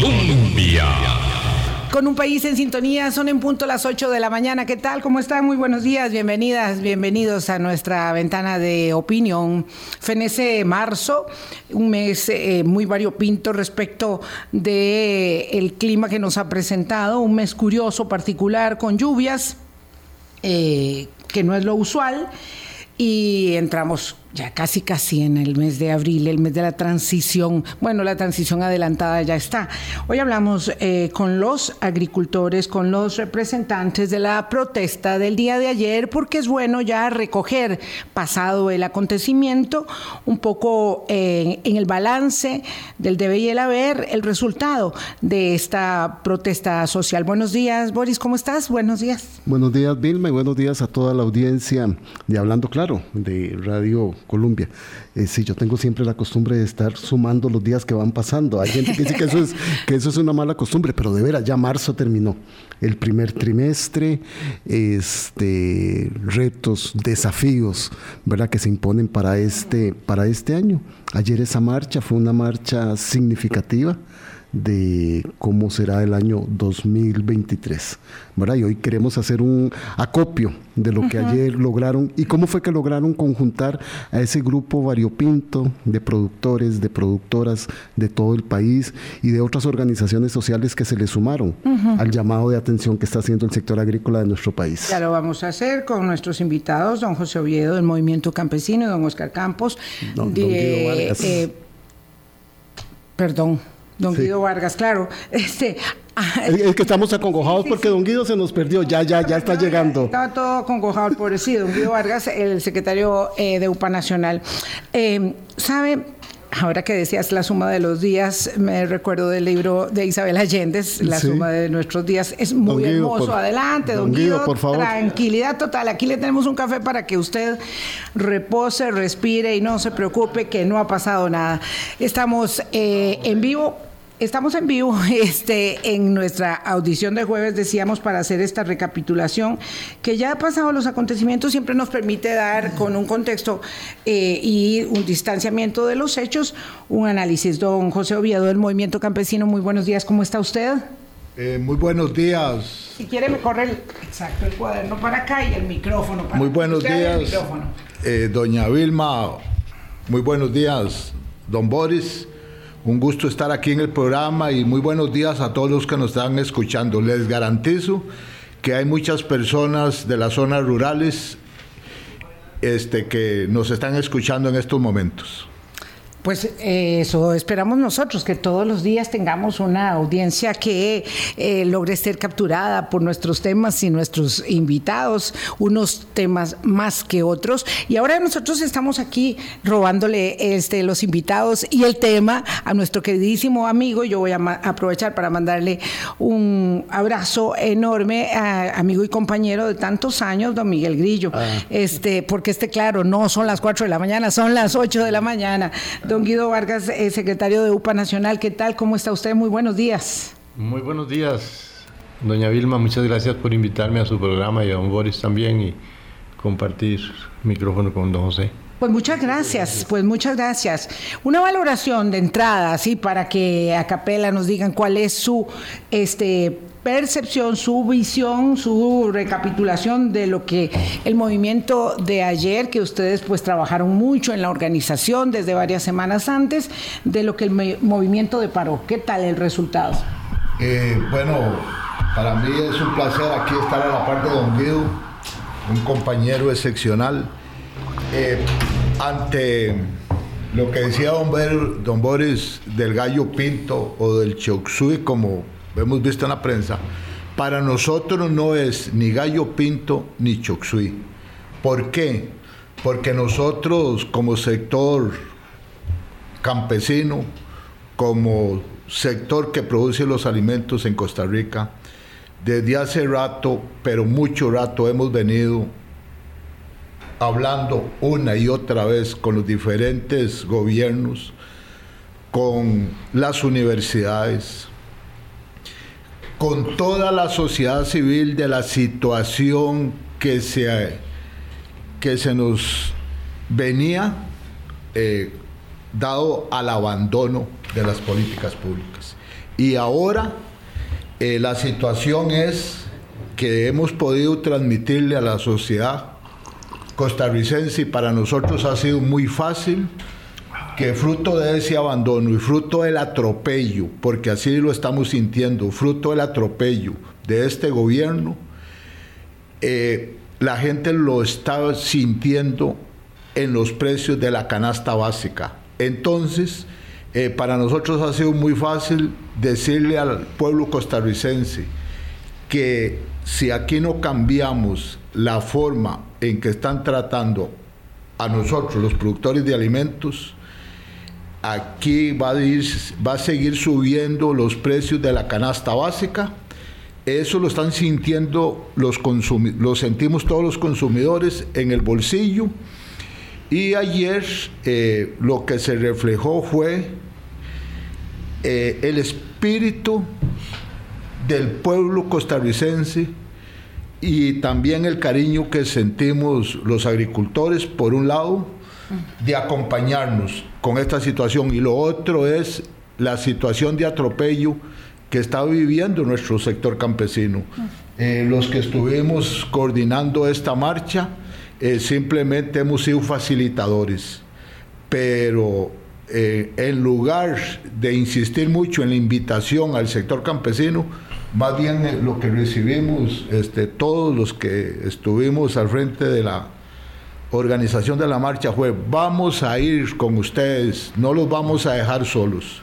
Colombia. Con un país en sintonía, son en punto las 8 de la mañana. ¿Qué tal? ¿Cómo están? Muy buenos días, bienvenidas, bienvenidos a nuestra ventana de opinión. Fenece marzo, un mes eh, muy variopinto respecto del el clima que nos ha presentado, un mes curioso, particular, con lluvias, eh, que no es lo usual, y entramos ya casi casi en el mes de abril, el mes de la transición. Bueno, la transición adelantada ya está. Hoy hablamos eh, con los agricultores, con los representantes de la protesta del día de ayer, porque es bueno ya recoger, pasado el acontecimiento, un poco eh, en el balance del debe y el haber, el resultado de esta protesta social. Buenos días, Boris, ¿cómo estás? Buenos días. Buenos días, Vilma, y buenos días a toda la audiencia de Hablando Claro, de Radio Colombia. Eh, sí, yo tengo siempre la costumbre de estar sumando los días que van pasando. Hay gente que dice que eso es, que eso es una mala costumbre, pero de veras, ya marzo terminó. El primer trimestre, este, retos, desafíos, ¿verdad? Que se imponen para este, para este año. Ayer esa marcha fue una marcha significativa de cómo será el año 2023. ¿verdad? Y hoy queremos hacer un acopio de lo que ayer lograron y cómo fue que lograron conjuntar a ese grupo variopinto de productores, de productoras de todo el país y de otras organizaciones sociales que se le sumaron al llamado de atención que está haciendo el sector agrícola de nuestro país. Ya lo vamos a hacer con nuestros invitados, don José Oviedo del Movimiento Campesino y don Oscar Campos. Don- don Guido Vargas. eh, perdón. Don Guido Vargas, claro. Este, Es, es que estamos acongojados porque don Guido se nos perdió, ya, ya, ya está llegando. Estaba todo congojado el pobrecito, don Guido Vargas, el secretario eh, de UPA Nacional. Eh, ¿Sabe? Ahora que decías la suma de los días, me recuerdo del libro de Isabel Allende, La Sí. suma de nuestros días. Es muy Guido, hermoso. por- Adelante, don, don Guido, Guido. por favor. Tranquilidad total. Aquí le tenemos un café para que usted repose, respire y no se preocupe que no ha pasado nada. Estamos eh, en vivo. Estamos en vivo este, en nuestra audición de jueves, decíamos, para hacer esta recapitulación, que ya ha pasado los acontecimientos, siempre nos permite dar con un contexto eh, y un distanciamiento de los hechos, un análisis. Don José Oviedo del Movimiento Campesino, muy buenos días, ¿cómo está usted? Eh, muy buenos días. Si quiere me corre el, exacto, el cuaderno para acá y el micrófono para Muy buenos el días, eh, doña Vilma. Muy buenos días, don Boris. Un gusto estar aquí en el programa y muy buenos días a todos los que nos están escuchando. Les garantizo que hay muchas personas de las zonas rurales este, que nos están escuchando en estos momentos. Pues eh, eso esperamos nosotros, que todos los días tengamos una audiencia que eh, logre ser capturada por nuestros temas y nuestros invitados, unos temas más que otros. Y ahora nosotros estamos aquí robándole este, los invitados y el tema a nuestro queridísimo amigo. Yo voy a aprovechar para mandarle un abrazo enorme a amigo y compañero de tantos años, don Miguel Grillo. Este, porque este, claro, no son las 4 de la mañana, son las 8 de la mañana. Don Guido Vargas, eh, secretario de UPA Nacional, ¿qué tal? ¿Cómo está usted? Muy buenos días. Muy buenos días, doña Vilma. Muchas gracias por invitarme a su programa y a don Boris también y compartir micrófono con don José. Pues muchas gracias, pues muchas gracias. Una valoración de entrada, así para que a capela nos digan cuál es su este, percepción, su visión, su recapitulación de lo que el movimiento de ayer, que ustedes pues trabajaron mucho en la organización desde varias semanas antes, de lo que el movimiento deparó. ¿Qué tal el resultado? Eh, bueno, para mí es un placer aquí estar a la parte de Don Guido, un compañero excepcional. Eh, ante lo que decía don Boris del gallo pinto o del choksui, como hemos visto en la prensa, para nosotros no es ni gallo pinto ni choksui. ¿Por qué? Porque nosotros como sector campesino, como sector que produce los alimentos en Costa Rica, desde hace rato, pero mucho rato hemos venido hablando una y otra vez con los diferentes gobiernos, con las universidades, con toda la sociedad civil de la situación que se, que se nos venía eh, dado al abandono de las políticas públicas. Y ahora eh, la situación es que hemos podido transmitirle a la sociedad costarricense y para nosotros ha sido muy fácil que fruto de ese abandono y fruto del atropello, porque así lo estamos sintiendo, fruto del atropello de este gobierno, eh, la gente lo está sintiendo en los precios de la canasta básica. Entonces, eh, para nosotros ha sido muy fácil decirle al pueblo costarricense que si aquí no cambiamos la forma en que están tratando a nosotros, los productores de alimentos, aquí va a, seguir subiendo los precios de la canasta básica. Eso lo están sintiendo los lo sentimos todos los consumidores en el bolsillo. Y ayer eh, lo que se reflejó fue eh, el espíritu del pueblo costarricense y también el cariño que sentimos los agricultores, por un lado, de acompañarnos con esta situación. Y lo otro es la situación de atropello que está viviendo nuestro sector campesino. Eh, los que estuvimos coordinando esta marcha eh, simplemente hemos sido facilitadores, pero eh, en lugar de insistir mucho en la invitación al sector campesino, más bien lo que recibimos este, todos los que estuvimos al frente de la organización de la marcha fue, vamos a ir con ustedes, no los vamos a dejar solos.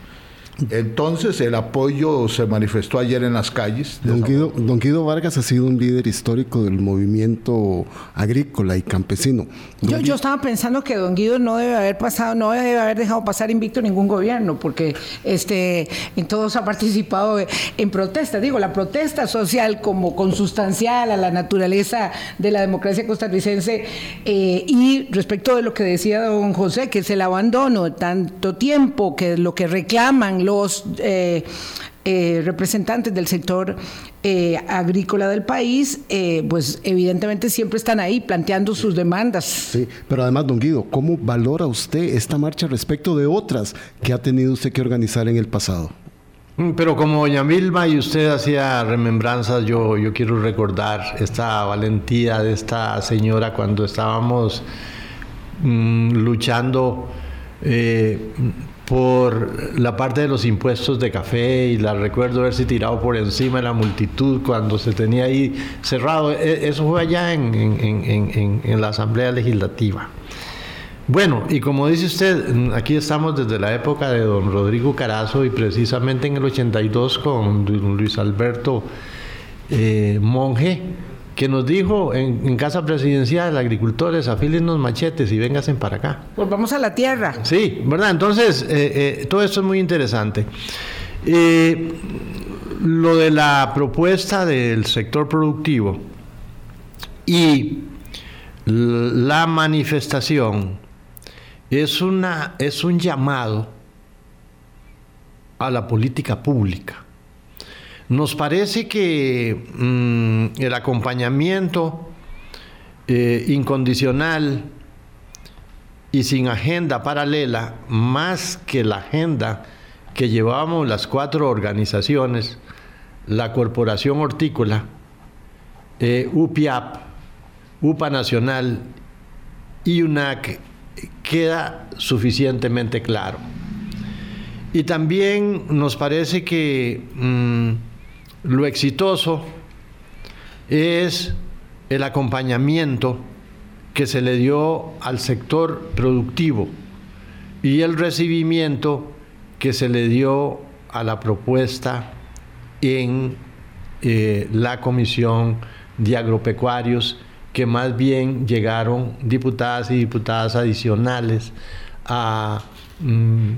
Entonces el apoyo se manifestó ayer en las calles. Don Guido, don Guido, Vargas ha sido un líder histórico del movimiento agrícola y campesino. Yo, yo, estaba pensando que don Guido no debe haber pasado, no debe haber dejado pasar invicto ningún gobierno, porque este, en todos ha participado en protestas. Digo, la protesta social como consustancial a la naturaleza de la democracia costarricense eh, y respecto de lo que decía don José, que es el abandono, tanto tiempo, que lo que reclaman los eh, eh, representantes del sector eh, agrícola del país, pues evidentemente siempre están ahí planteando sus demandas. Sí, pero además, don Guido, ¿cómo valora usted esta marcha respecto de otras que ha tenido usted que organizar en el pasado? Mm, pero como doña Milma y usted hacía remembranzas, yo, yo quiero recordar esta valentía de esta señora cuando estábamos mm, luchando por la parte de los impuestos de café y la recuerdo haberse tirado por encima de la multitud cuando se tenía ahí cerrado. E, eso fue allá en, en, la Asamblea Legislativa. Bueno, y como dice usted, aquí estamos desde la época de don Rodrigo Carazo y precisamente en el 82 con Luis Alberto eh, Monge que nos dijo en, Casa Presidencial, agricultores, afilen los machetes y vénganse para acá. Pues vamos a la tierra. Sí, ¿verdad? Entonces, eh, eh, todo esto es muy interesante. Eh, lo de la propuesta del sector productivo y la manifestación es, una, es un llamado a la política pública nos parece que mm, el acompañamiento eh, incondicional y sin agenda paralela, más que la agenda que llevamos las cuatro organizaciones, la Corporación Hortícola, eh, UPIAP, UPA Nacional y UNAC, queda suficientemente claro. Y también nos parece que mm, lo exitoso es el acompañamiento que se le dio al sector productivo y el recibimiento que se le dio a la propuesta en eh, la Comisión de Agropecuarios, que más bien llegaron diputadas y diputadas adicionales a mm,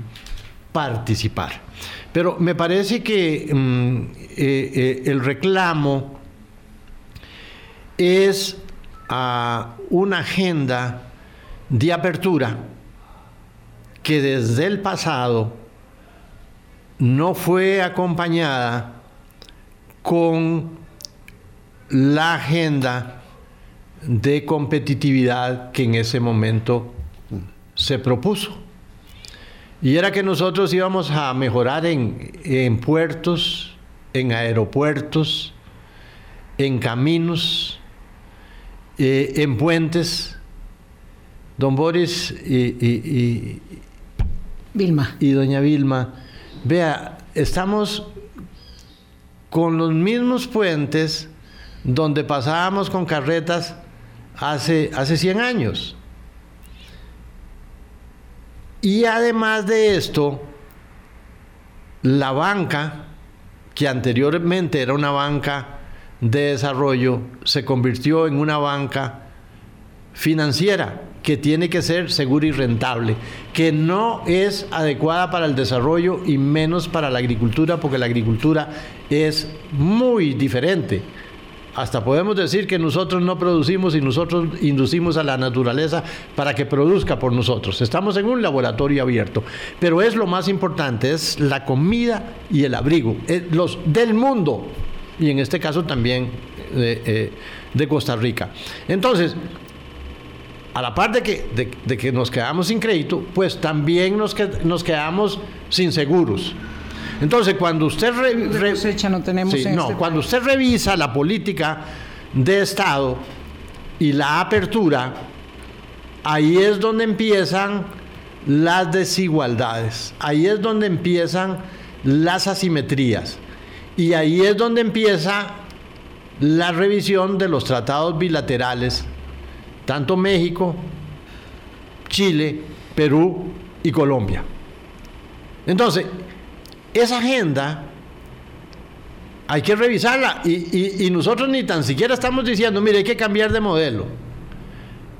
participar. Pero me parece que mm, eh, eh, el reclamo es a una agenda de apertura que desde el pasado no fue acompañada con la agenda de competitividad que en ese momento se propuso. Y era que nosotros íbamos a mejorar en, puertos, en aeropuertos, en caminos, eh, en puentes. Don Boris y, Vilma. y doña Vilma, vea, estamos con los mismos puentes donde pasábamos con carretas hace, hace 100 años. Y además de esto, la banca, que anteriormente era una banca de desarrollo, se convirtió en una banca financiera que tiene que ser segura y rentable, que no es adecuada para el desarrollo y menos para la agricultura, porque la agricultura es muy diferente. Hasta podemos decir que nosotros no producimos y nosotros inducimos a la naturaleza para que produzca por nosotros. Estamos en un laboratorio abierto, pero es lo más importante, es la comida y el abrigo, los del mundo y en este caso también de, eh, Costa Rica. Entonces, a la par de que, de, que nos quedamos sin crédito, pues también nos, nos quedamos sin seguros. Entonces, cuando usted no tenemos no, este cuando usted revisa la política de Estado y la apertura, ahí es donde empiezan las desigualdades, ahí es donde empiezan las asimetrías y ahí es donde empieza la revisión de los tratados bilaterales tanto México, Chile, Perú y Colombia. Entonces, esa agenda hay que revisarla y, nosotros ni tan siquiera estamos diciendo, mire, hay que cambiar de modelo.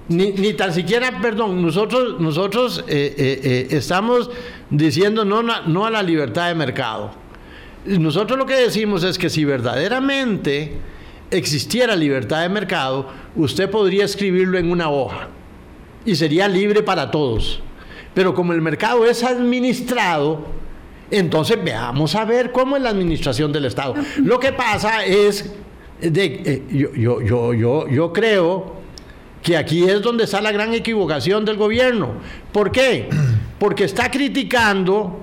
Ni, tan siquiera, perdón, nosotros, nosotros eh, eh, eh, estamos diciendo no, no a la libertad de mercado. Nosotros lo que decimos es que si verdaderamente existiera libertad de mercado, usted podría escribirlo en una hoja y sería libre para todos. Pero como el mercado es administrado, entonces veamos a ver cómo es la administración del Estado. Lo que pasa es, de, eh, yo, yo, yo, yo, yo creo que aquí es donde está la gran equivocación del gobierno. ¿Por qué? Porque está criticando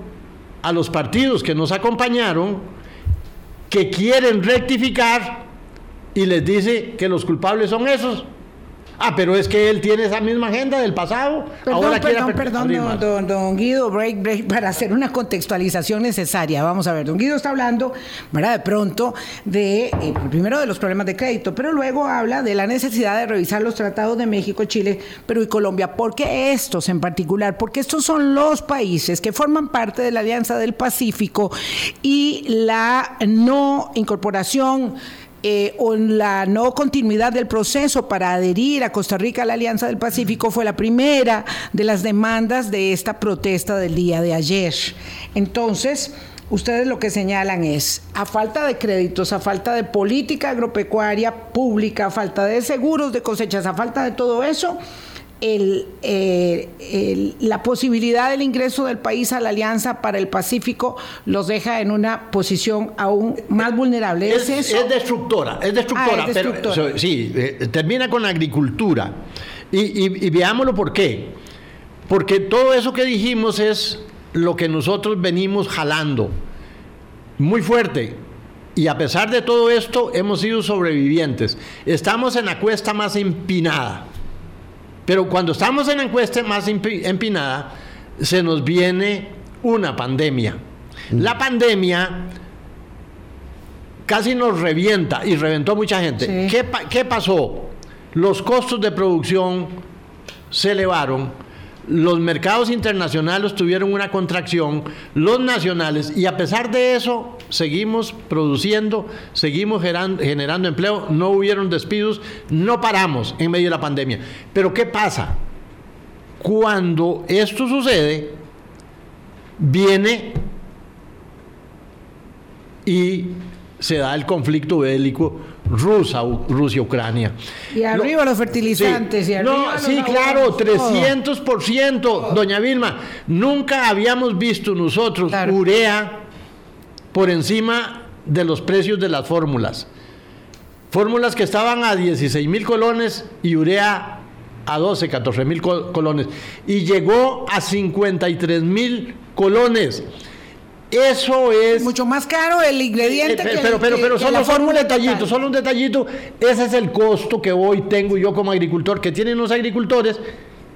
a los partidos que nos acompañaron, que quieren rectificar y les dice que los culpables son esos. Ah, pero es que él tiene esa misma agenda del pasado. Perdón, Ahora perdón, perdón, don, don, Guido, break, break, para hacer una contextualización necesaria. Vamos a ver, don Guido está hablando, ¿verdad? De pronto, de, eh, primero de los problemas de crédito, pero luego habla de la necesidad de revisar los tratados de México, Chile, Perú y Colombia. ¿Por qué estos en particular? Porque estos son los países que forman parte de la Alianza del Pacífico y la no incorporación eh, o la no continuidad del proceso para adherir a Costa Rica a la Alianza del Pacífico fue la primera de las demandas de esta protesta del día de ayer. Entonces, ustedes lo que señalan es, a falta de créditos, a falta de política agropecuaria pública, a falta de seguros de cosechas, a falta de todo eso, eh, la posibilidad del ingreso del país a la Alianza para el Pacífico los deja en una posición aún más vulnerable. ¿Es, destructora, es destructora, ah, pero sí, eh, termina con la agricultura. Y, veámoslo por qué. Porque todo eso que dijimos es lo que nosotros venimos jalando muy fuerte. Y a pesar de todo esto, hemos sido sobrevivientes. Estamos en la cuesta más empinada. Pero cuando estamos en la encuesta más empinada, se nos viene una pandemia. Mm. La pandemia casi nos revienta y reventó mucha gente. ¿Qué, ¿Qué pasó? Los costos de producción se elevaron los mercados internacionales tuvieron una contracción, los nacionales, y a pesar de eso, seguimos produciendo, seguimos generando, empleo, no hubieron despidos, no paramos en medio de la pandemia. Pero ¿qué pasa? Cuando esto sucede, viene y se da el conflicto bélico Rusia-Ucrania. Y arriba los fertilizantes. no, sí, claro, 300%. Doña Vilma, nunca habíamos visto nosotros urea por encima de los precios de las fórmulas. Fórmulas que estaban a 16 mil colones y urea a 12, 14 mil colones y llegó a 53 mil colones. Eso es. Mucho más caro el ingrediente. Eh, pero, pero, pero, solo, un detallito, solo un detallito. Ese es el costo que hoy tengo yo como agricultor, que tienen los agricultores,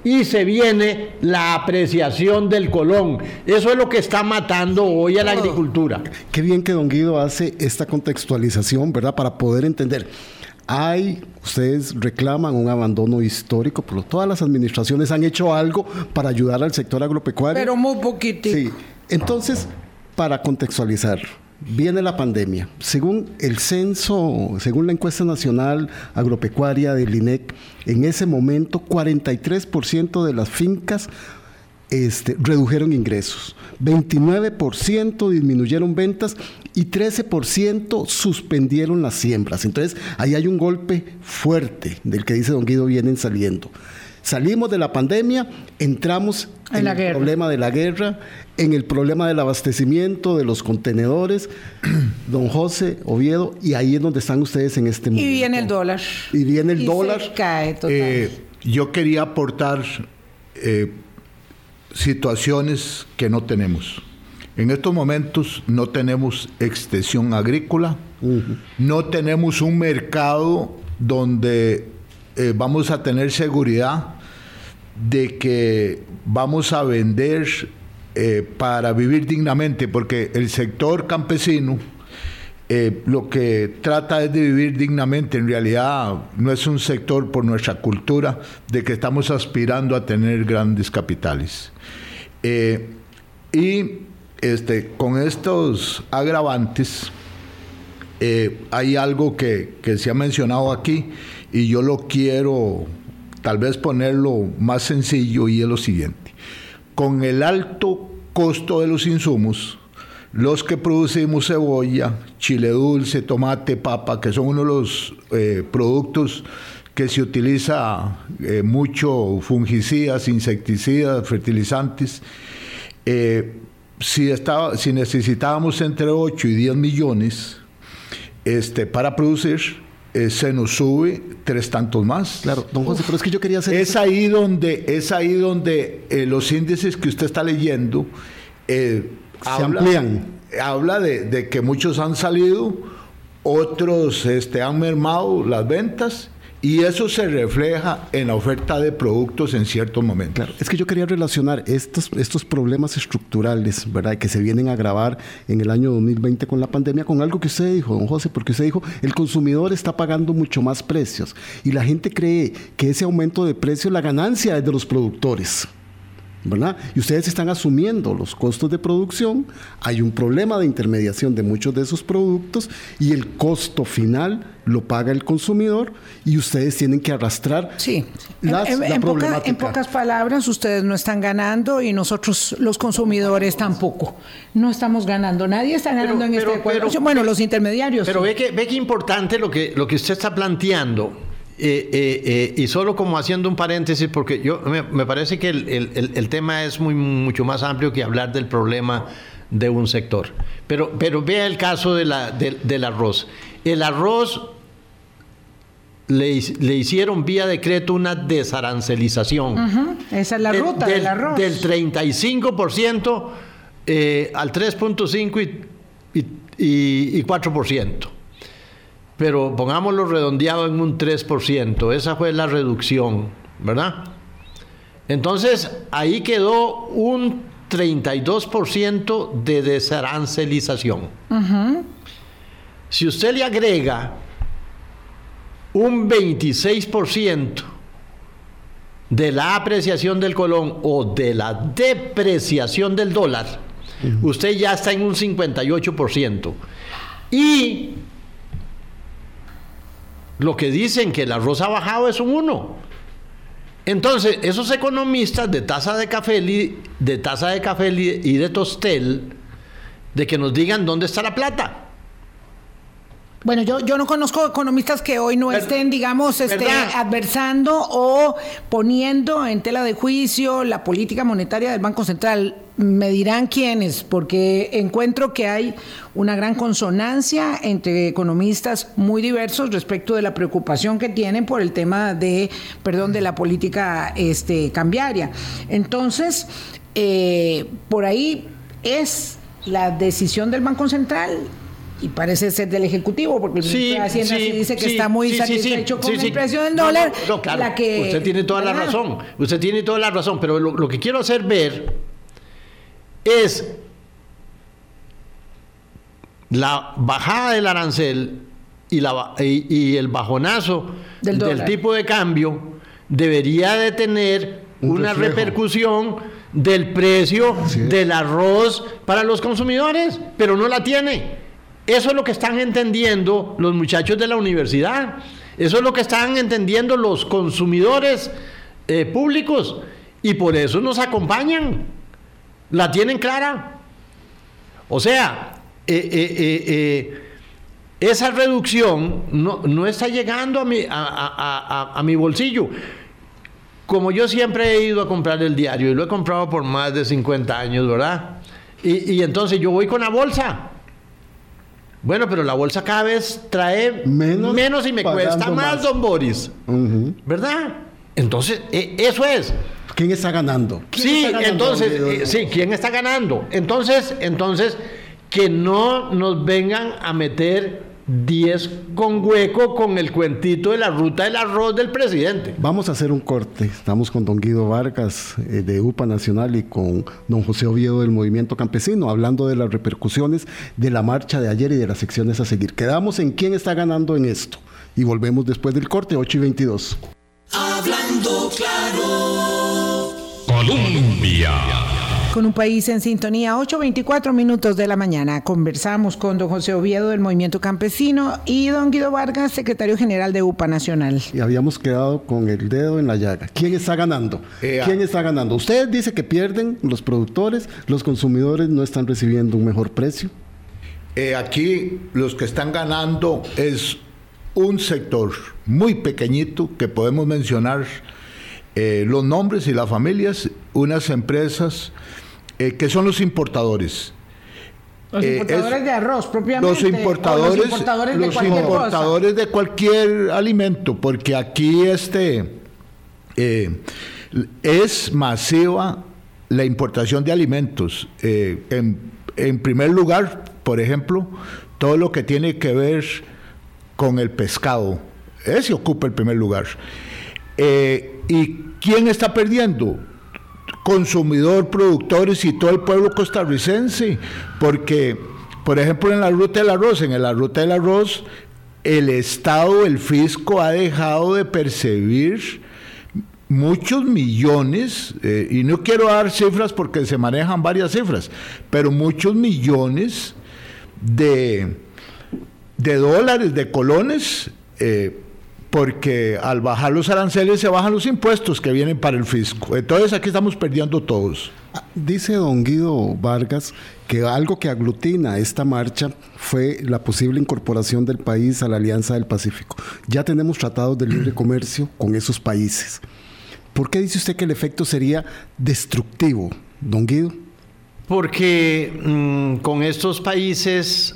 y se viene la apreciación del colón. Eso es lo que está matando hoy a la agricultura. Qué bien que don Guido hace esta contextualización, ¿verdad? Para poder entender. Hay, ustedes reclaman un abandono histórico, pero todas las administraciones han hecho algo para ayudar al sector agropecuario. Pero muy poquito. Sí. Entonces, para contextualizar, viene la pandemia. Según el censo, según la encuesta nacional agropecuaria del INEC, en ese momento 43% de las fincas este, redujeron ingresos, 29% disminuyeron ventas y 13% suspendieron las siembras. Entonces, ahí hay un golpe fuerte del que dice don Guido, vienen saliendo. Salimos de la pandemia, entramos en, el problema de la guerra, en el problema del abastecimiento de los contenedores, don José Oviedo, y ahí es donde están ustedes en este momento. Y viene el dólar. Y viene el dólar. cae eh, yo quería aportar eh, situaciones que no tenemos. En estos momentos no tenemos extensión agrícola, no tenemos un mercado donde eh, vamos a tener seguridad de que vamos a vender eh, para vivir dignamente, porque el sector campesino eh, lo que trata es de vivir dignamente. En realidad no es un sector por nuestra cultura de que estamos aspirando a tener grandes capitales. y este, con estos agravantes, hay algo que, que se ha mencionado aquí y yo lo quiero tal vez ponerlo más sencillo y es lo siguiente. Con el alto costo de los insumos, los que producimos cebolla, chile dulce, tomate, papa, que son uno de los eh, productos que se utiliza eh, mucho fungicidas, insecticidas, fertilizantes, eh, si, estaba, si necesitábamos entre 8 y 10 millones este, para producir, eh, se nos sube tres tantos más. Claro, don José, pero es que yo quería hacer... Es ahí donde, es ahí donde eh, los índices que usted está leyendo eh, se amplían. Habla de, que muchos han salido, otros este, han mermado las ventas y eso se refleja en la oferta de productos en ciertos momentos. Claro, es que yo quería relacionar estos, estos problemas estructurales, ¿verdad?, que se vienen a agravar en el año 2020 con la pandemia, con algo que usted dijo, don José, porque usted dijo, el consumidor está pagando mucho más precios y la gente cree que ese aumento de precios, la ganancia es de los productores. ¿Verdad? Y ustedes están asumiendo los costos de producción, hay un problema de intermediación de muchos de esos productos y el costo final lo paga el consumidor y ustedes tienen que arrastrar sí. en, pocas palabras, ustedes no están ganando y nosotros los consumidores tampoco. No estamos ganando, nadie está ganando en este pero, Bueno, los intermediarios. Pero ve que ve que importante lo que lo que usted está planteando eh, eh, eh, y solo como haciendo un paréntesis, porque yo me, parece que el, tema es muy, mucho más amplio que hablar del problema de un sector. Pero, pero vea el caso de la, del arroz. El arroz le, hicieron vía decreto una desarancelización. Esa es la ruta del, arroz. Del 35% al 3.5% y, y, y 4% pero pongámoslo redondeado en un 3%, esa fue la reducción, ¿verdad? Entonces, ahí quedó un 32% de desarancelización. Si usted le agrega un 26% de la apreciación del colón o de la depreciación del dólar, usted ya está en un 58%. Y lo que dicen que el arroz ha bajado es un 1. Entonces, esos economistas de tasa de café, de tasa de café y de tostel, de que nos digan dónde está la plata. Bueno, yo, yo no conozco economistas que hoy no estén, digamos, este, adversando o poniendo en tela de juicio la política monetaria del Banco Central. Me dirán quiénes, porque encuentro que hay una gran consonancia entre economistas muy diversos respecto de la preocupación que tienen por el tema de, perdón, de la política este, cambiaria. Entonces, eh, por ahí es la decisión del Banco Central y parece ser del Ejecutivo, porque el sí, Hacienda sí, dice que está muy satisfecho con el precio del dólar. No, claro, usted tiene toda la razón, usted tiene toda la razón, pero lo, que quiero hacer ver es la bajada del arancel y, la, y, el bajonazo del, tipo de cambio debería de tener una repercusión del precio del arroz para los consumidores, pero no la tiene. Eso es lo que están entendiendo los muchachos de la universidad. Eso es lo que están entendiendo los consumidores eh, públicos. Y por eso nos acompañan. La tienen clara. O sea, eh, eh, esa reducción no, está llegando a mi, a mi bolsillo. Como yo siempre he ido a comprar el diario y lo he comprado por más de 50 años, ¿verdad? Y, y entonces yo voy con la bolsa bueno, pero la bolsa cada vez trae menos, y me cuesta más, don Boris. ¿Verdad? Entonces, e, eso es. ¿Quién está ganando? sí, entonces, eh, sí, ¿quién está ganando? Entonces, entonces, que no nos vengan a meter 10 con hueco con el cuentito de la ruta del arroz del presidente. Vamos a hacer un corte. Estamos con don Guido Vargas eh, de UPA Nacional y con don José Oviedo del Movimiento Campesino, hablando de las repercusiones de la marcha de ayer y de las secciones a seguir. Quedamos en quién está ganando en esto. Y volvemos después del corte, 8 y 22. Hablando claro. Colombia con un país en sintonía. 8.24 minutos de la mañana. Conversamos con don José Oviedo del Movimiento Campesino y don Guido Vargas, secretario general de UPA Nacional. Y habíamos quedado con el dedo en la llaga. ¿Quién está ganando? Eh, ¿Quién está ganando? Usted dice que pierden los productores, los consumidores no están recibiendo un mejor precio. Eh, aquí los que están ganando es un sector muy pequeñito que podemos mencionar eh, los nombres y las familias, unas empresas eh, que son los importadores. Los eh, importadores de arroz, propiamente. Los importadores, los importadores, de, cualquier importadores de cualquier alimento, porque aquí este eh, es masiva la importación de alimentos. En, en, primer lugar, por ejemplo, todo lo que tiene que ver con el pescado. Ese ocupa el primer lugar. ¿Y quién está perdiendo? Consumidor, productores y todo el pueblo costarricense, porque, por ejemplo, en la ruta del arroz, en la ruta del arroz, el Estado, el fisco ha dejado de percibir muchos millones, eh, y no quiero dar cifras porque se manejan varias cifras, pero muchos millones de, de dólares, de colones, eh, porque al bajar los aranceles se bajan los impuestos que vienen para el fisco. Entonces aquí estamos perdiendo todos. Ah, dice don Guido Vargas que algo que aglutina esta marcha fue la posible incorporación del país a la Alianza del Pacífico. Ya tenemos tratados de libre comercio con esos países. ¿Por qué dice usted que el efecto sería destructivo, don Guido? Porque mm, con estos países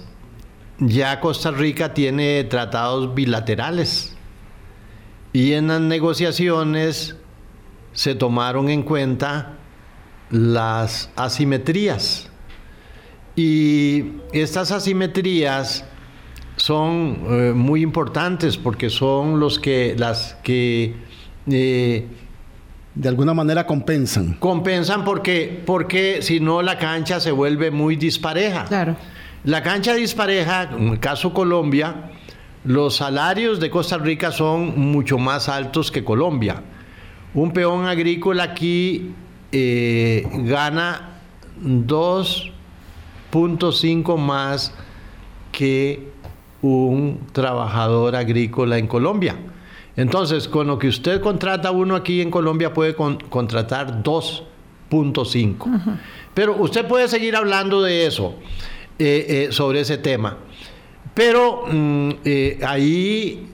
ya Costa Rica tiene tratados bilaterales y en las negociaciones se tomaron en cuenta las asimetrías. Y estas asimetrías son eh, muy importantes porque son los que las que eh, de alguna manera compensan. Compensan porque porque si no la cancha se vuelve muy dispareja. Claro. La cancha dispareja, en el caso Colombia, los salarios de Costa Rica son mucho más altos que Colombia. Un peón agrícola aquí eh, gana 2.5 más que un trabajador agrícola en Colombia. Entonces, con lo que usted contrata uno aquí en Colombia puede contratar 2.5. Pero usted puede seguir hablando de eso, eh, eh, sobre ese tema. Pero mm, eh, ahí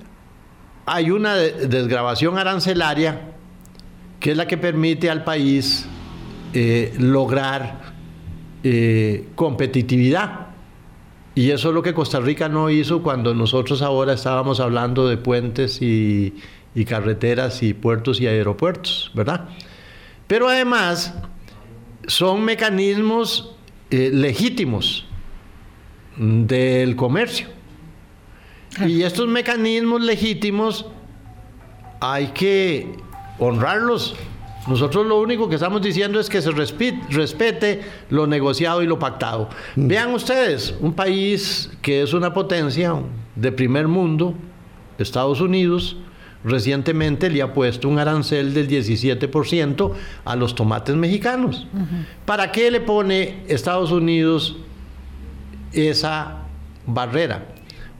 hay una desgrabación arancelaria que es la que permite al país eh, lograr eh, competitividad. Y eso es lo que Costa Rica no hizo cuando nosotros ahora estábamos hablando de puentes y, carreteras y puertos y aeropuertos, ¿verdad? Pero además son mecanismos legítimos del comercio. Y estos mecanismos legítimos hay que honrarlos. Nosotros lo único que estamos diciendo es que se respete lo negociado y lo pactado. Mm. Vean ustedes, un país que es una potencia de primer mundo, Estados Unidos, recientemente le ha puesto un arancel del 17% a los tomates mexicanos. ¿Para qué le pone Estados Unidos esa barrera?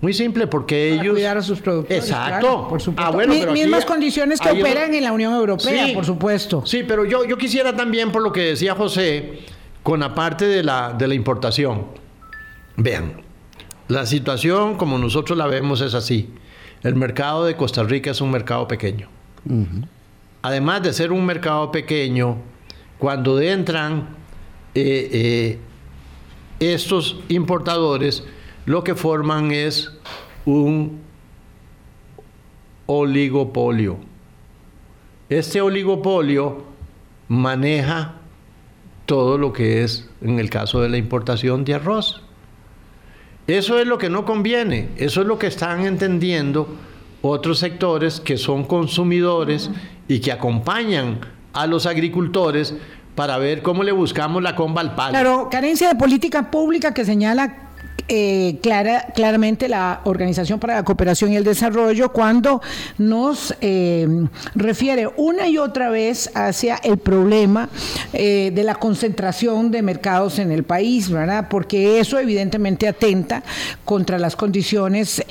Muy simple, porque Para ellos. cuidar a sus productores. Exacto. por supuesto. Ah, bueno, mismas condiciones que operan en la Unión Europea, por supuesto. Sí, pero yo, yo quisiera también, por lo que decía José, con la parte de la, de la importación. Vean, la situación como nosotros la vemos es así. El mercado de Costa Rica es un mercado pequeño. Además de ser un mercado pequeño, cuando entran eh, eh, estos importadores, lo que forman es un oligopolio. Este oligopolio maneja todo lo que es, en el caso de la importación de arroz. Eso es lo que no conviene, eso es lo que están entendiendo otros sectores que son consumidores y que acompañan a los agricultores para ver cómo le buscamos la comba al palo. Claro, carencia de política pública que señala eh, clara, claramente la Organización para la Cooperación y el Desarrollo cuando nos eh, refiere una y otra vez hacia el problema eh, de la concentración de mercados en el país, ¿verdad? Porque eso evidentemente atenta contra las condiciones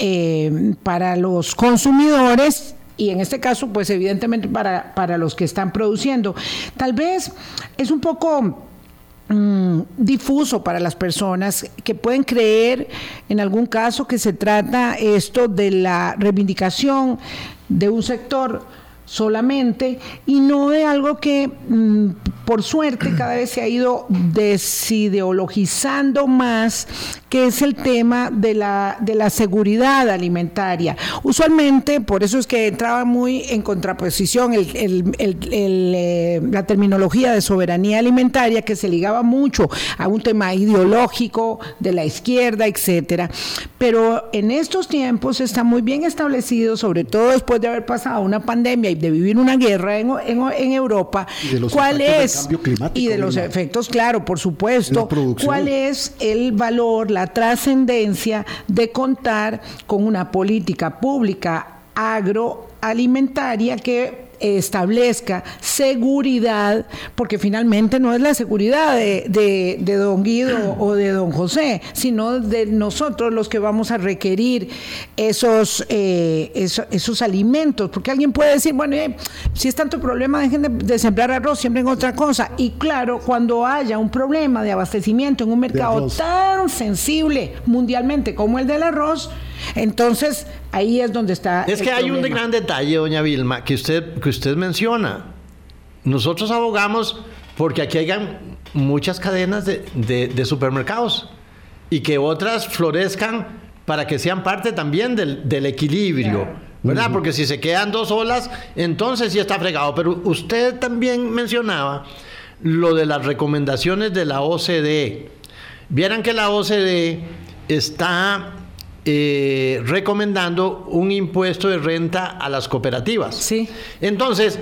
para los consumidores y en este caso, pues evidentemente para, para los que están produciendo. Tal vez es un poco Mm, difuso para las personas que pueden creer en algún caso que se trata esto de la reivindicación de un sector solamente y no de algo que mm, por suerte cada vez se ha ido desideologizando más, que es el tema de la, de la seguridad alimentaria. Usualmente, por eso es que entraba muy en contraposición eh, la terminología de soberanía alimentaria, que se ligaba mucho a un tema ideológico de la izquierda, etcétera. Pero en estos tiempos está muy bien establecido, sobre todo después de haber pasado una pandemia y de vivir una guerra en, en, Europa, cuál es, y de los efectos, claro, por supuesto, cuál es el valor, la trascendencia de contar con una política pública agroalimentaria que establezca seguridad, porque finalmente no es la seguridad de, don Guido o de don José, sino de nosotros los que vamos a requerir esos, eh, esos, alimentos, porque alguien puede decir, bueno, eh, si es tanto problema, dejen de, sembrar arroz, siembren otra cosa. Y claro, cuando haya un problema de abastecimiento en un mercado tan sensible mundialmente como el del arroz, entonces, ahí es donde está. Es que hay un gran detalle, doña Vilma, que usted, que usted menciona. Nosotros abogamos porque aquí hayan muchas cadenas de, supermercados y que otras florezcan para que sean parte también del, equilibrio. ¿Verdad? Porque si se quedan dos olas, entonces sí está fregado. Pero usted también mencionaba lo de las recomendaciones de la OCDE. Vieran que la OCDE está eh, recomendando un impuesto de renta a las cooperativas. Sí. Entonces,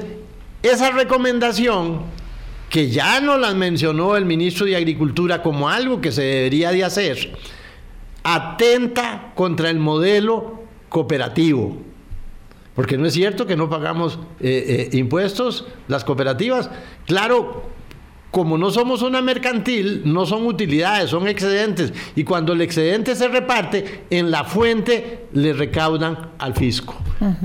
esa recomendación, que ya no la mencionó el ministro de Agricultura como algo que se debería de hacer, atenta contra el modelo cooperativo. Porque no es cierto que no pagamos eh, eh, impuestos las cooperativas. Claro, como no somos una mercantil, no son utilidades, son excedentes. Y cuando el excedente se reparte, en la fuente le recaudan al fisco.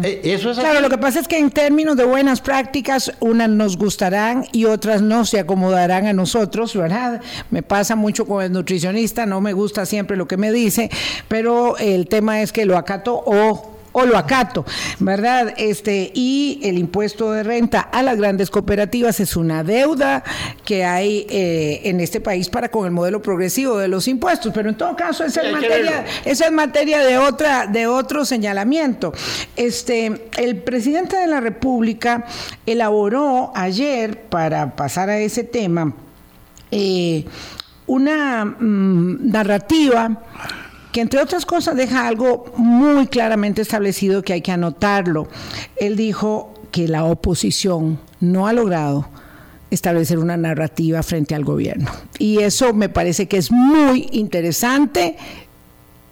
Eh, eso es claro, lo que pasa es que en términos de buenas prácticas, unas nos gustarán y otras no se acomodarán a nosotros, ¿verdad? Me pasa mucho con el nutricionista, no me gusta siempre lo que me dice, pero el tema es que lo acato o o lo acato, ¿verdad? Este, y el impuesto de renta a las grandes cooperativas es una deuda que hay eh, en este país para con el modelo progresivo de los impuestos, pero en todo caso esa es materia, esa es materia de otra, de otro señalamiento. Este, el presidente de la República elaboró ayer, para pasar a ese tema, eh, una mm, narrativa que entre otras cosas deja algo muy claramente establecido que hay que anotarlo. Él dijo que la oposición no ha logrado establecer una narrativa frente al gobierno. Y eso me parece que es muy interesante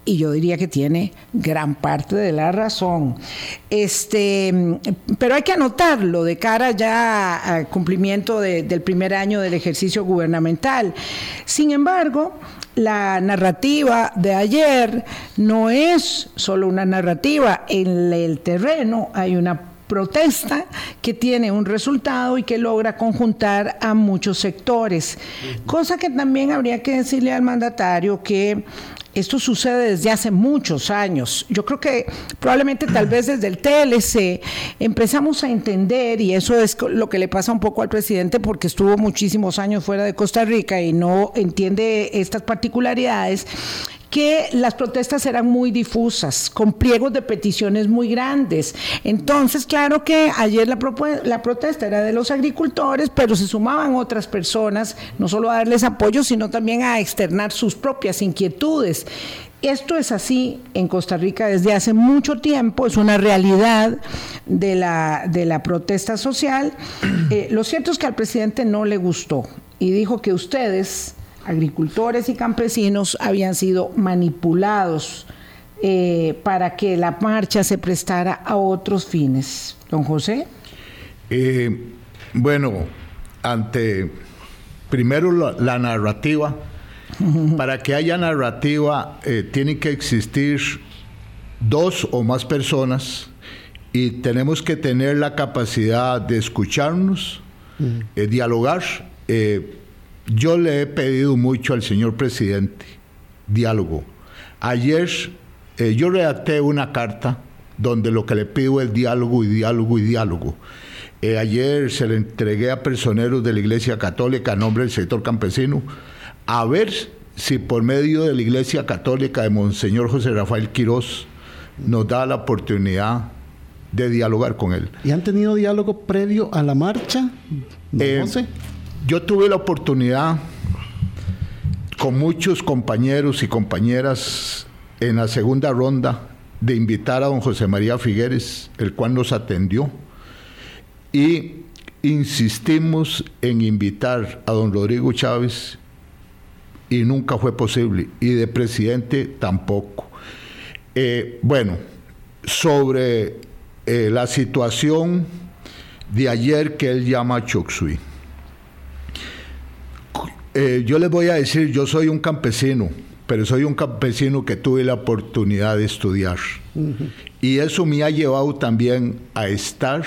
y yo diría que tiene gran parte de la razón. Este, pero hay que anotarlo de cara ya al cumplimiento del primer año del ejercicio gubernamental. Sin embargo, la narrativa de ayer no es solo una narrativa, en el terreno hay una protesta que tiene un resultado y que logra conjuntar a muchos sectores. Cosa que también habría que decirle al mandatario que esto sucede desde hace muchos años. Yo creo que probablemente tal vez desde el TLC empezamos a entender, y eso es lo que le pasa un poco al presidente porque estuvo muchísimos años fuera de Costa Rica y no entiende estas particularidades, que las protestas eran muy difusas, con pliegos de peticiones muy grandes. Entonces, claro que ayer la, la protesta era de los agricultores, pero se sumaban otras personas, no solo a darles apoyo, sino también a externar sus propias inquietudes. Esto es así en Costa Rica desde hace mucho tiempo, es una realidad de la, protesta social. Eh, lo cierto es que al presidente no le gustó y dijo que ustedes agricultores y campesinos habían sido manipulados eh, para que la marcha se prestara a otros fines. Don José. Eh, bueno, ante primero la, narrativa, para que haya narrativa eh, tienen que existir dos o más personas y tenemos que tener la capacidad de escucharnos, dialogar yo le he pedido mucho al señor presidente diálogo. Ayer eh, yo redacté una carta donde lo que le pido es diálogo y diálogo y diálogo. Eh, ayer se le entregué a personeros de la Iglesia Católica a nombre del sector campesino a ver si por medio de la Iglesia Católica de Monseñor José Rafael Quirós nos da la oportunidad de dialogar con él. ¿Y han tenido diálogo previo a la marcha? Eh, yo tuve la oportunidad con muchos compañeros y compañeras en la segunda ronda de invitar a don José María Figueres, el cual nos atendió, y insistimos en invitar a don Rodrigo Chávez y nunca fue posible, y de presidente tampoco. Eh, bueno, sobre eh, la situación de ayer que él llama Choksui. Eh, yo les voy a decir, yo soy un campesino, pero soy un campesino que tuve la oportunidad de estudiar. Y eso me ha llevado también a estar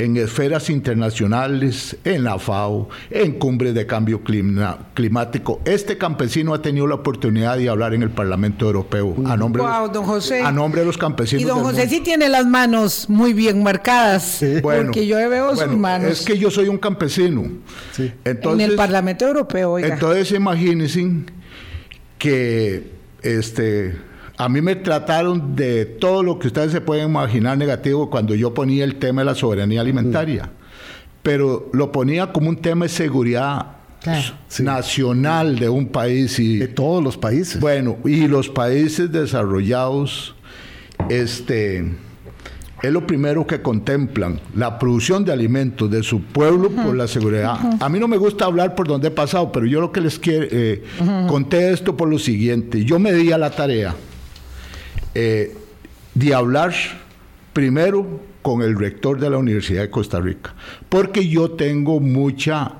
en esferas internacionales, en la FAO, en cumbres de cambio climático. Este campesino ha tenido la oportunidad de hablar en el Parlamento Europeo a nombre, de, a nombre de los campesinos. Y don José sí tiene las manos muy bien marcadas, porque yo veo sus manos. Es que yo soy un campesino. en el Parlamento Europeo, oiga. Entonces imagínense que este a mí me trataron de todo lo que ustedes se pueden imaginar negativo cuando yo ponía el tema de la soberanía alimentaria. Mm. Pero lo ponía como un tema de seguridad nacional de un país y de todos los países. Bueno, y los países desarrollados este es lo primero que contemplan, la producción de alimentos de su pueblo por la seguridad. A mí no me gusta hablar por donde he pasado, pero yo lo que les quiero, eh, conté esto por lo siguiente. Yo me di a la tarea eh, de hablar primero con el rector de la Universidad de Costa Rica, porque yo tengo mucha,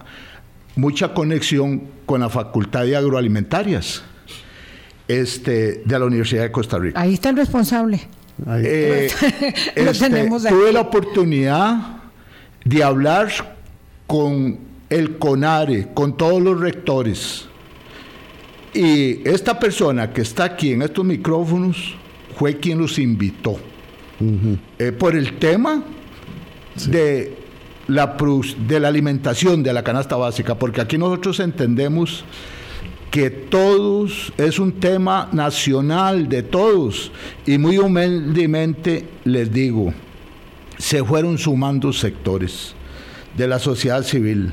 mucha conexión con la Facultad de Agroalimentarias este, de la Universidad de Costa Rica. Ahí está el responsable. Eh, este, tuve la oportunidad de hablar con el CONARE, con todos los rectores. Y esta persona que está aquí en estos micrófonos fue quien los invitó. Eh, por el tema de, la, de la alimentación de la canasta básica, porque aquí nosotros entendemos que todos es un tema nacional de todos y muy humildemente les digo, se fueron sumando sectores de la sociedad civil.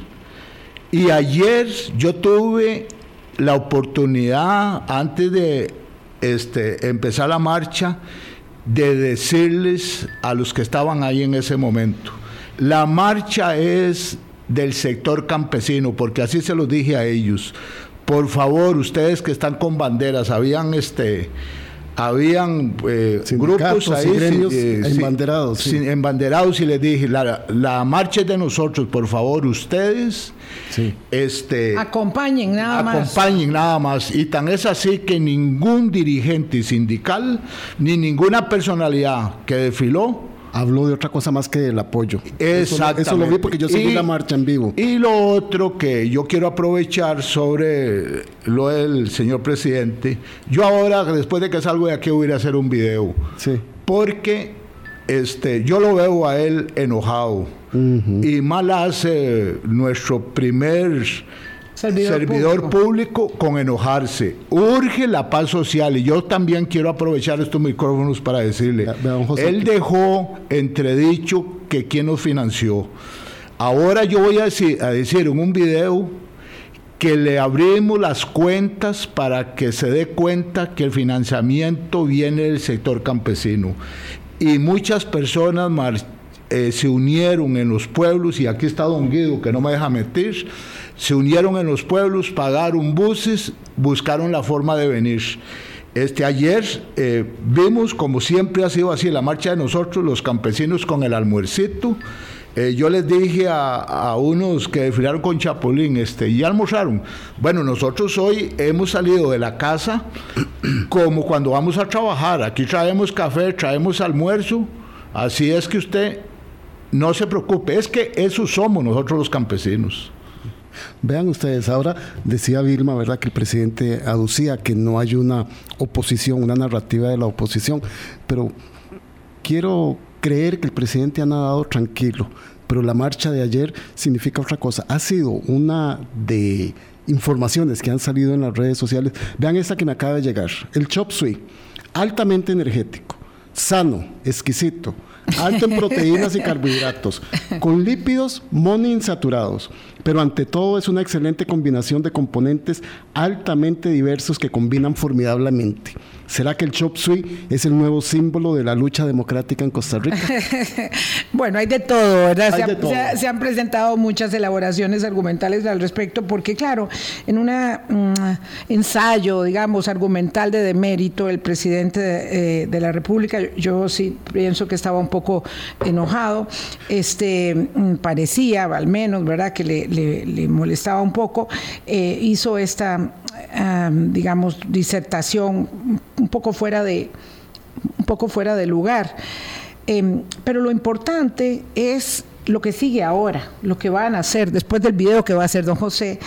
Y ayer yo tuve la oportunidad, antes de este, empezar la marcha, de decirles a los que estaban ahí en ese momento, la marcha es del sector campesino, porque así se los dije a ellos. Por favor, ustedes que están con banderas, habían este habían eh, grupos ahí eh, embanderados, sí. embanderados y les dije la, marcha es de nosotros por favor ustedes este acompañen nada más acompañen nada más y tan es así que ningún dirigente sindical ni ninguna personalidad que desfiló habló de otra cosa más que del apoyo. Exactamente. Eso, lo vi porque yo seguí la marcha en vivo. Y lo otro que yo quiero aprovechar sobre lo del señor presidente, yo ahora, después de que salgo de aquí, voy a ir a hacer un video. Sí. Porque este, yo lo veo a él enojado. Y mal hace nuestro primer servidor, público. con enojarse. Urge la paz social y yo también quiero aprovechar estos micrófonos para decirle, él dejó entredicho que quien nos financió. Ahora yo voy a decir, a decir en un video que le abrimos las cuentas para que se dé cuenta que el financiamiento viene del sector campesino. Y muchas personas eh, se unieron en los pueblos, y aquí está Don Guido, que no me deja meter, se unieron en los pueblos, pagaron buses, buscaron la forma de venir. Este, ayer eh, vimos, como siempre ha sido así, la marcha de nosotros, los campesinos con el almuercito. Eh, yo les dije a, unos que desfilaron con Chapulín, este, y almorzaron. Bueno, nosotros hoy hemos salido de la casa como cuando vamos a trabajar. Aquí traemos café, traemos almuerzo. Así es que usted no se preocupe, es que eso somos nosotros los campesinos. Vean ustedes, ahora decía Vilma, ¿verdad?, que el presidente aducía que no hay una oposición, una narrativa de la oposición, pero quiero creer que el presidente ha nadado tranquilo, pero la marcha de ayer significa otra cosa. Ha sido una de informaciones que han salido en las redes sociales. Vean esta que me acaba de llegar, el Chop Suey, altamente energético, sano, exquisito alto en proteínas y carbohidratos, con lípidos monoinsaturados, pero ante todo es una excelente combinación de componentes altamente diversos que combinan formidablemente. ¿Será que el chop suey es el nuevo símbolo de la lucha democrática en Costa Rica? bueno, hay de todo, ¿verdad? se, han presentado muchas elaboraciones argumentales al respecto, porque claro, en un mm, ensayo, digamos, argumental de demérito, el presidente de, eh, la República, yo sí pienso que estaba un poco enojado, este, mm, parecía, al menos, ¿verdad?, que le, molestaba un poco, eh, hizo esta digamos, disertación un poco fuera de, un poco fuera de lugar. Em, pero lo importante es lo que sigue ahora, lo que van a hacer después del video que va a hacer don José,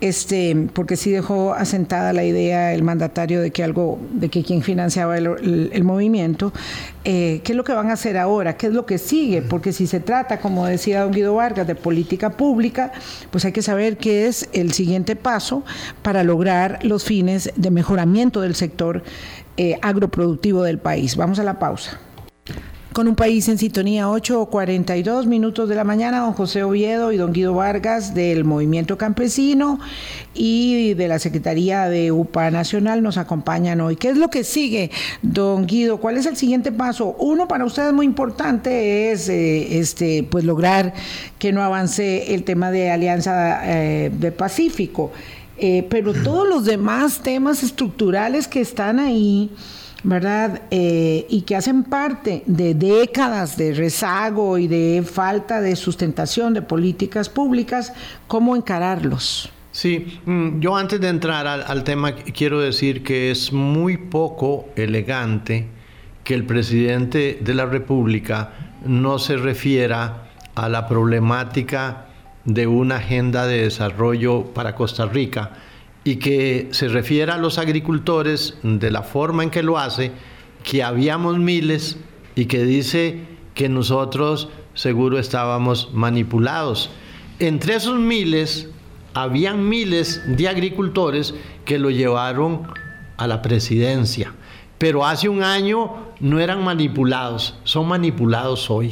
este, porque sí dejó asentada la idea el mandatario de que algo, de que quien financiaba el, movimiento, eh, qué es lo que van a hacer ahora, qué es lo que sigue, porque si se trata, como decía don Guido Vargas, de política pública, pues hay que saber qué es el siguiente paso para lograr los fines de mejoramiento del sector eh, agroproductivo del país. Vamos a la pausa con un país en sintonía, 8.42 minutos de la mañana, don José Oviedo y don Guido Vargas del Movimiento Campesino y de la Secretaría de UPA Nacional nos acompañan hoy. ¿Qué es lo que sigue, don Guido? ¿Cuál es el siguiente paso? Uno para ustedes muy importante es eh, este, pues lograr que no avance el tema de Alianza eh, de Pacífico. Eh, pero todos los demás temas estructurales que están ahí, ¿verdad? Eh, y que hacen parte de décadas de rezago y de falta de sustentación de políticas públicas, ¿cómo encararlos? Sí, mm, yo antes de entrar al, tema quiero decir que es muy poco elegante que el presidente de la República no se refiera a la problemática de una agenda de desarrollo para Costa Rica y que se refiera a los agricultores de la forma en que lo hace, que habíamos miles y que dice que nosotros seguro estábamos manipulados. Entre esos miles, habían miles de agricultores que lo llevaron a la presidencia, pero hace un año no eran manipulados, son manipulados hoy.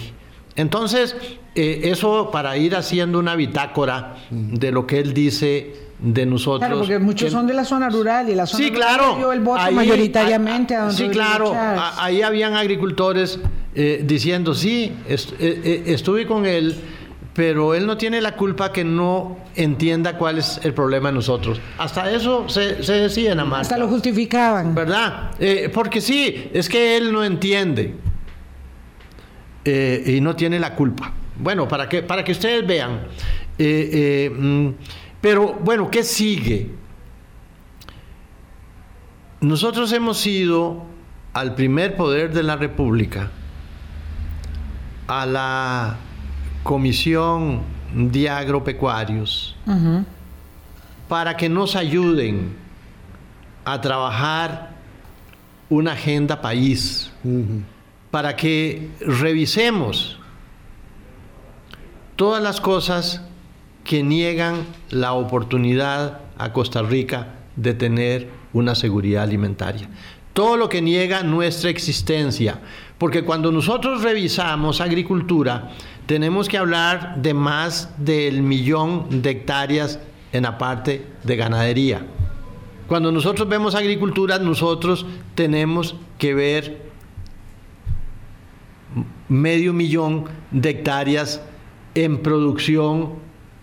Entonces, eh, eso para ir haciendo una bitácora de lo que él dice de nosotros. Claro, porque muchos son de la zona rural y la zona sí, claro, dio el voto mayoritariamente a, Sí, claro, ahí habían agricultores eh, diciendo, sí, eh, eh, estuve con él, pero él no tiene la culpa que no entienda cuál es el problema de nosotros. Hasta eso se, se decía nada más. Hasta lo justificaban. ¿Verdad? porque sí, es que él no entiende y no tiene la culpa. Bueno, para que, para que ustedes vean. Mm, pero bueno, ¿qué sigue? Nosotros hemos ido al primer poder de la República, a la Comisión de Agropecuarios, para que nos ayuden a trabajar una agenda país, para que revisemos todas las cosas que niegan la oportunidad a Costa Rica de tener una seguridad alimentaria. Todo lo que niega nuestra existencia. Porque cuando nosotros revisamos agricultura, tenemos que hablar de más del millón de hectáreas en la parte de ganadería. Cuando nosotros vemos agricultura, nosotros tenemos que ver medio millón de hectáreas en producción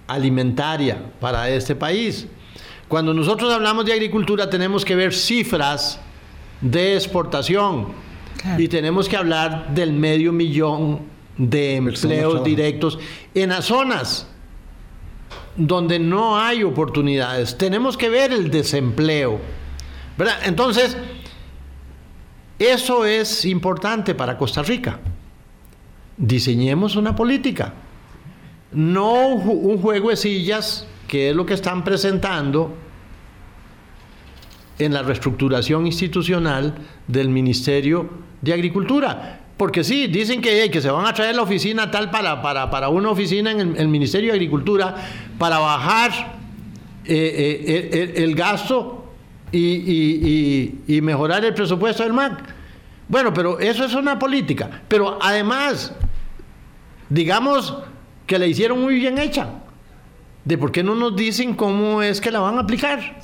alimentaria para este país. Cuando nosotros hablamos de agricultura tenemos que ver cifras de exportación y tenemos que hablar del medio millón de empleos directos en las zonas donde no hay oportunidades. Tenemos que ver el desempleo. Entonces, eso es importante para Costa Rica. Diseñemos una política no un juego de sillas, que es lo que están presentando en la reestructuración institucional del Ministerio de Agricultura. Porque sí, dicen que, que se van a traer la oficina tal para, para, una oficina en el, Ministerio de Agricultura para bajar eh, eh, el, gasto y, y mejorar el presupuesto del MAC. Bueno, pero eso es una política. Pero además, digamos, que la hicieron muy bien hecha. ¿De por qué no nos dicen cómo es que la van a aplicar?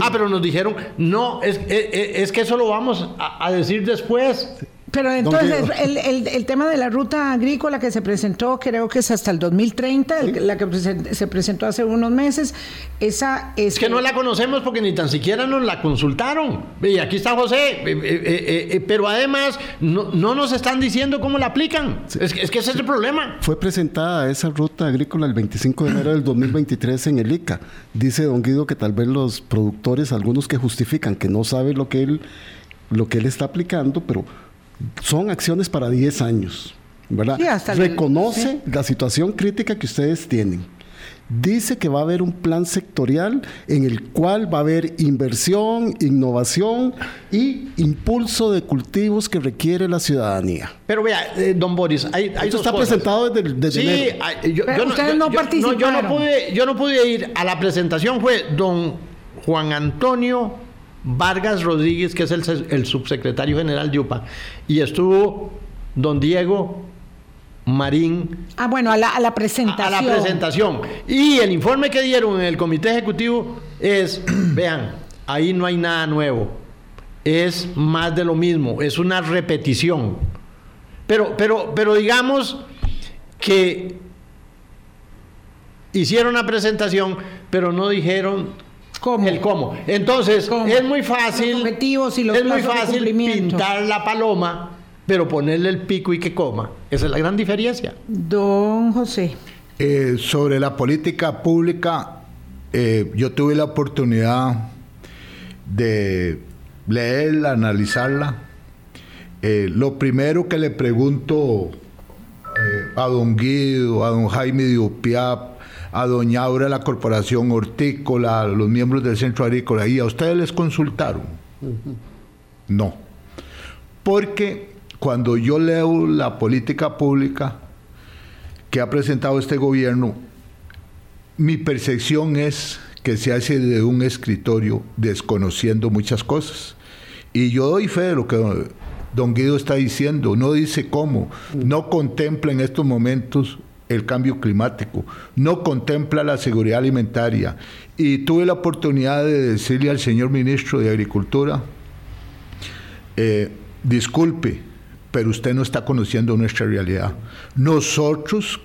Ah, pero nos dijeron, no, es, es, que eso lo vamos a, a decir después. Pero entonces, el, el, el, tema de la ruta agrícola que se presentó, creo que es hasta el 2030, la que se presentó hace unos meses, esa es... que no la conocemos porque ni tan siquiera nos la consultaron. Y aquí está José, eh, eh, eh, pero además no, no, nos están diciendo cómo la aplican. Es, es, que ese es el problema. Fue presentada esa ruta agrícola el 25 de enero del 2023 en el ICA. Dice don Guido que tal vez los productores, algunos que justifican que no saben lo que él, lo que él está aplicando, pero son acciones para 10 años, ¿verdad? Reconoce la situación crítica que ustedes tienen. Dice que va a haber un plan sectorial en el cual va a haber inversión, innovación y impulso de cultivos que requiere la ciudadanía. Pero vea, eh, don Boris, hay, Esto está presentado desde, desde sí, yo, ustedes no, participaron. yo, no pude, yo no pude ir a la presentación, fue don Juan Antonio Vargas Rodríguez, que es el, subsecretario general de UPA, y estuvo don Diego Marín. Ah, bueno, a la, presentación. A, la presentación. Y el informe que dieron en el comité ejecutivo es, vean, ahí no hay nada nuevo. Es más de lo mismo, es una repetición. Pero, pero, pero digamos que hicieron una presentación, pero no dijeron ¿Cómo? El cómo. Entonces, ¿Cómo? es muy fácil. Los objetivos y los es muy fácil pintar la paloma, pero ponerle el pico y que coma. Esa es la gran diferencia. Don José. Eh, sobre la política pública, eh, yo tuve la oportunidad de leerla, analizarla. Eh, lo primero que le pregunto eh, a don Guido, a don Jaime de Upiap, a doña Aura la Corporación Hortícola, a los miembros del Centro Agrícola, ¿y a ustedes les consultaron? No. Porque cuando yo leo la política pública que ha presentado este gobierno, mi percepción es que se hace de un escritorio desconociendo muchas cosas. Y yo doy fe de lo que don Guido está diciendo, no dice cómo, no contempla en estos momentos el cambio climático, no contempla la seguridad alimentaria. Y tuve la oportunidad de decirle al señor ministro de Agricultura, eh, disculpe, pero usted no está conociendo nuestra realidad. Nosotros,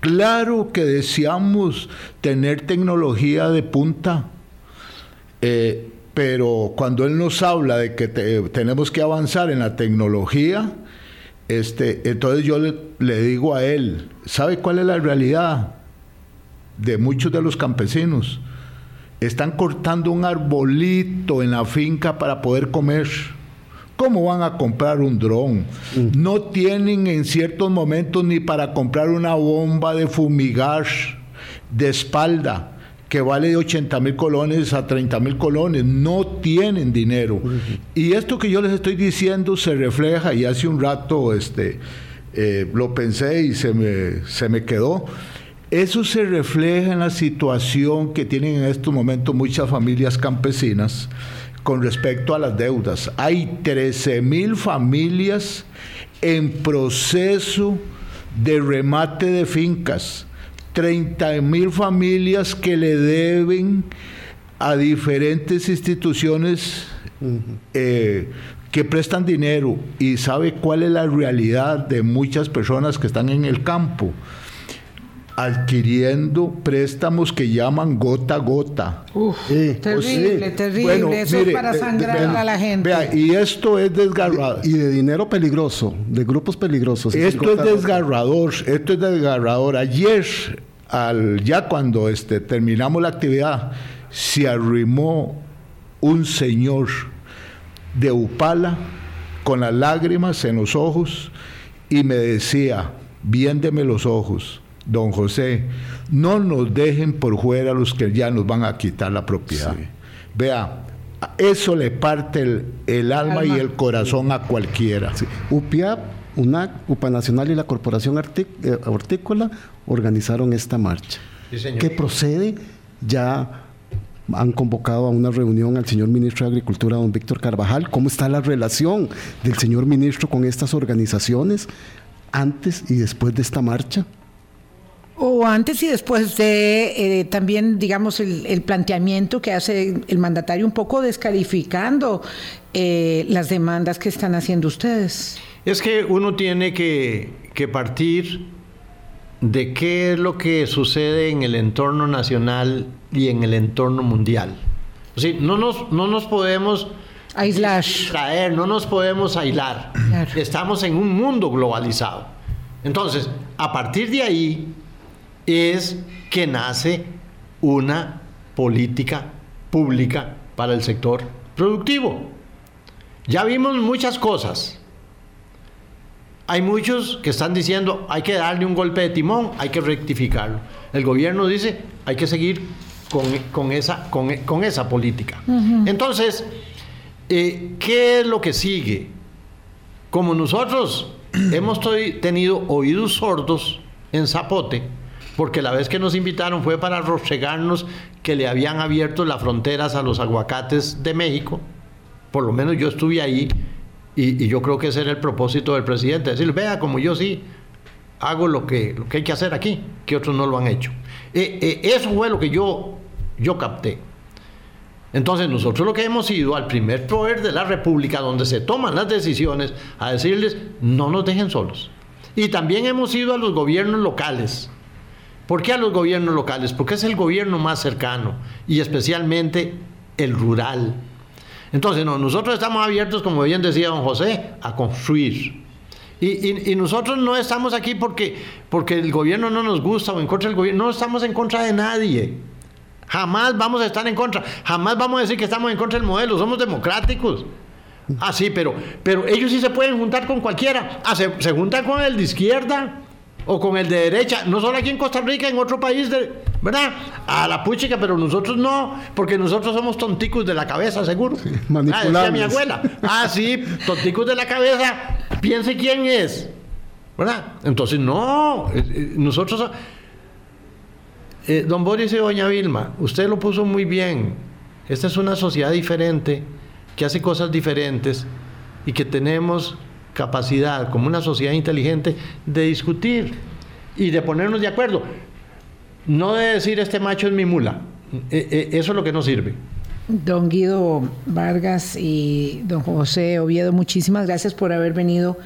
claro que deseamos tener tecnología de punta, eh, pero cuando él nos habla de que te- tenemos que avanzar en la tecnología, este, entonces yo le, le digo a él, ¿sabe cuál es la realidad de muchos de los campesinos? Están cortando un arbolito en la finca para poder comer. ¿Cómo van a comprar un dron? No tienen en ciertos momentos ni para comprar una bomba de fumigar de espalda que vale de 80 mil colones a 30 mil colones. No tienen dinero. Y esto que yo les estoy diciendo se refleja, y hace un rato este, eh, lo pensé y se me, se me quedó. Eso se refleja en la situación que tienen en estos momentos muchas familias campesinas con respecto a las deudas. Hay 13 mil familias en proceso de remate de fincas, 30 mil familias que le deben a diferentes instituciones eh, que prestan dinero y sabe cuál es la realidad de muchas personas que están en el campo adquiriendo préstamos que llaman gota a gota. Uf, Sí, terrible, pues sí. terrible. Eso mire, es para de- de- sangrar vea, a la gente. Vea, y esto es desgarrador. Y de dinero peligroso, de grupos peligrosos. Esto es desgarrador, esto es desgarrador. Ayer, al, ya cuando este, terminamos la actividad, se arrimó un señor de Upala con las lágrimas en los ojos y me decía, viéndeme los ojos, don José, no nos dejen por fuera los que ya nos van a quitar la propiedad. Vea, eso le parte el, el alma, y el corazón a cualquiera. Sí. UPIAP, UNAC, UPA Nacional y la Corporación eh, Hortícola organizaron esta marcha. Sí. ¿Qué procede? Ya han convocado a una reunión al señor ministro de Agricultura, don Víctor Carvajal. ¿Cómo está la relación del señor ministro con estas organizaciones antes y después de esta marcha? O antes y después de eh, también, digamos, el, el planteamiento que hace el mandatario un poco descalificando eh, las demandas que están haciendo ustedes. Es que uno tiene que, que partir de qué es lo que sucede en el entorno nacional y en el entorno mundial. O sea, no nos, no nos podemos Aislar. traer, no nos podemos aislar. Claro. Estamos en un mundo globalizado. Entonces, a partir de ahí es que nace una política pública para el sector productivo. Ya vimos muchas cosas. Hay muchos que están diciendo hay que darle un golpe de timón, hay que rectificarlo. El gobierno dice hay que seguir con, con esa, con, con esa política. Entonces, eh, ¿qué es lo que sigue? Como nosotros hemos tenido oídos sordos en Zapote, porque la vez que nos invitaron fue para rostregarnos que le habían abierto las fronteras a los aguacates de México, por lo menos yo estuve ahí y, yo creo que ese era el propósito del presidente, decir, vea, como yo sí hago lo que, lo que hay que hacer aquí, que otros no lo han hecho. Eh, eh, eso fue lo que yo, yo capté. Entonces nosotros lo que hemos ido al primer poder de la República, donde se toman las decisiones, a decirles, no nos dejen solos. Y también hemos ido a los gobiernos locales, ¿Por qué a los gobiernos locales? Porque es el gobierno más cercano y especialmente el rural. Entonces, no, nosotros estamos abiertos, como bien decía don José, a construir. Y, nosotros no estamos aquí porque, porque el gobierno no nos gusta o en contra del gobierno, no estamos en contra de nadie. Jamás vamos a estar en contra, jamás vamos a decir que estamos en contra del modelo, somos democráticos. Ah, sí, pero, pero ellos sí se pueden juntar con cualquiera. Ah, se, se juntan con el de izquierda o con el de derecha, no solo aquí en Costa Rica, en otro país, de, ¿verdad? A la puchica, pero nosotros no, porque nosotros somos tonticos de la cabeza, seguro. Sí, ah, decía mi abuela. Ah, sí, tonticos de la cabeza, piense quién es, ¿verdad? Entonces, no, eh, eh, nosotros... Eh, don Boris y doña Vilma, usted lo puso muy bien. Esta es una sociedad diferente, que hace cosas diferentes y que tenemos capacidad como una sociedad inteligente de discutir y de ponernos de acuerdo. No de decir este macho es mi mula. E, e, eso es lo que no sirve. Don Guido Vargas y don José Oviedo, muchísimas gracias por haber venido.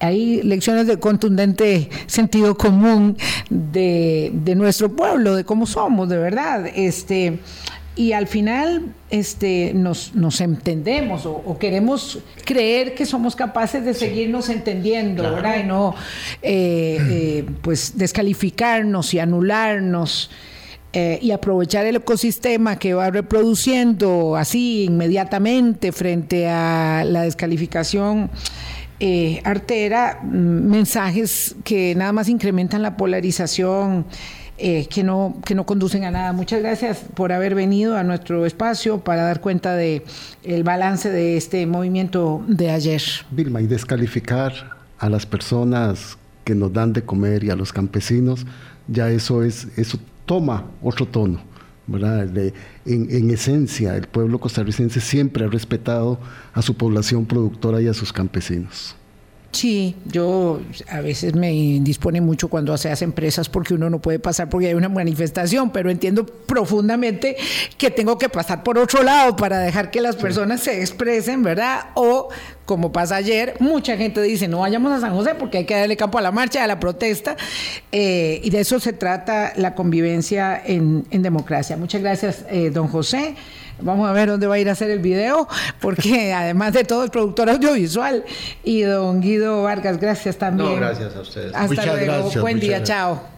Hay lecciones de contundente sentido común de, de nuestro pueblo, de cómo somos, de verdad. Este, y al final este, nos, nos entendemos o, queremos creer que somos capaces de seguirnos entendiendo, ¿verdad? Y no eh, eh, pues descalificarnos y anularnos. Eh, y aprovechar el ecosistema que va reproduciendo así inmediatamente frente a la descalificación artera, mm, mensajes que nada más incrementan la polarización eh, que, no, que no conducen a nada. Muchas gracias por haber venido a nuestro espacio para dar cuenta de el balance de este movimiento de ayer. Vilma, y descalificar a las personas que nos dan de comer y a los campesinos, ya eso es, eso toma otro tono. ¿verdad? en, en, esencia, el pueblo costarricense siempre ha respetado a su población productora y a sus campesinos. Sí, yo a veces me indispone mucho cuando se hacen empresas porque uno no puede pasar porque hay una manifestación, pero entiendo profundamente que tengo que pasar por otro lado para dejar que las personas se expresen, ¿verdad? O como pasa ayer, mucha gente dice, no vayamos a San José porque hay que darle campo a la marcha, a la protesta, eh, y de eso se trata la convivencia en, democracia. Muchas gracias, eh, don José. Vamos a ver dónde va a ir a hacer el video, porque además de todo es productor audiovisual. Y don Guido Vargas, gracias también. No, gracias a ustedes. Hasta luego. Buen día, chao.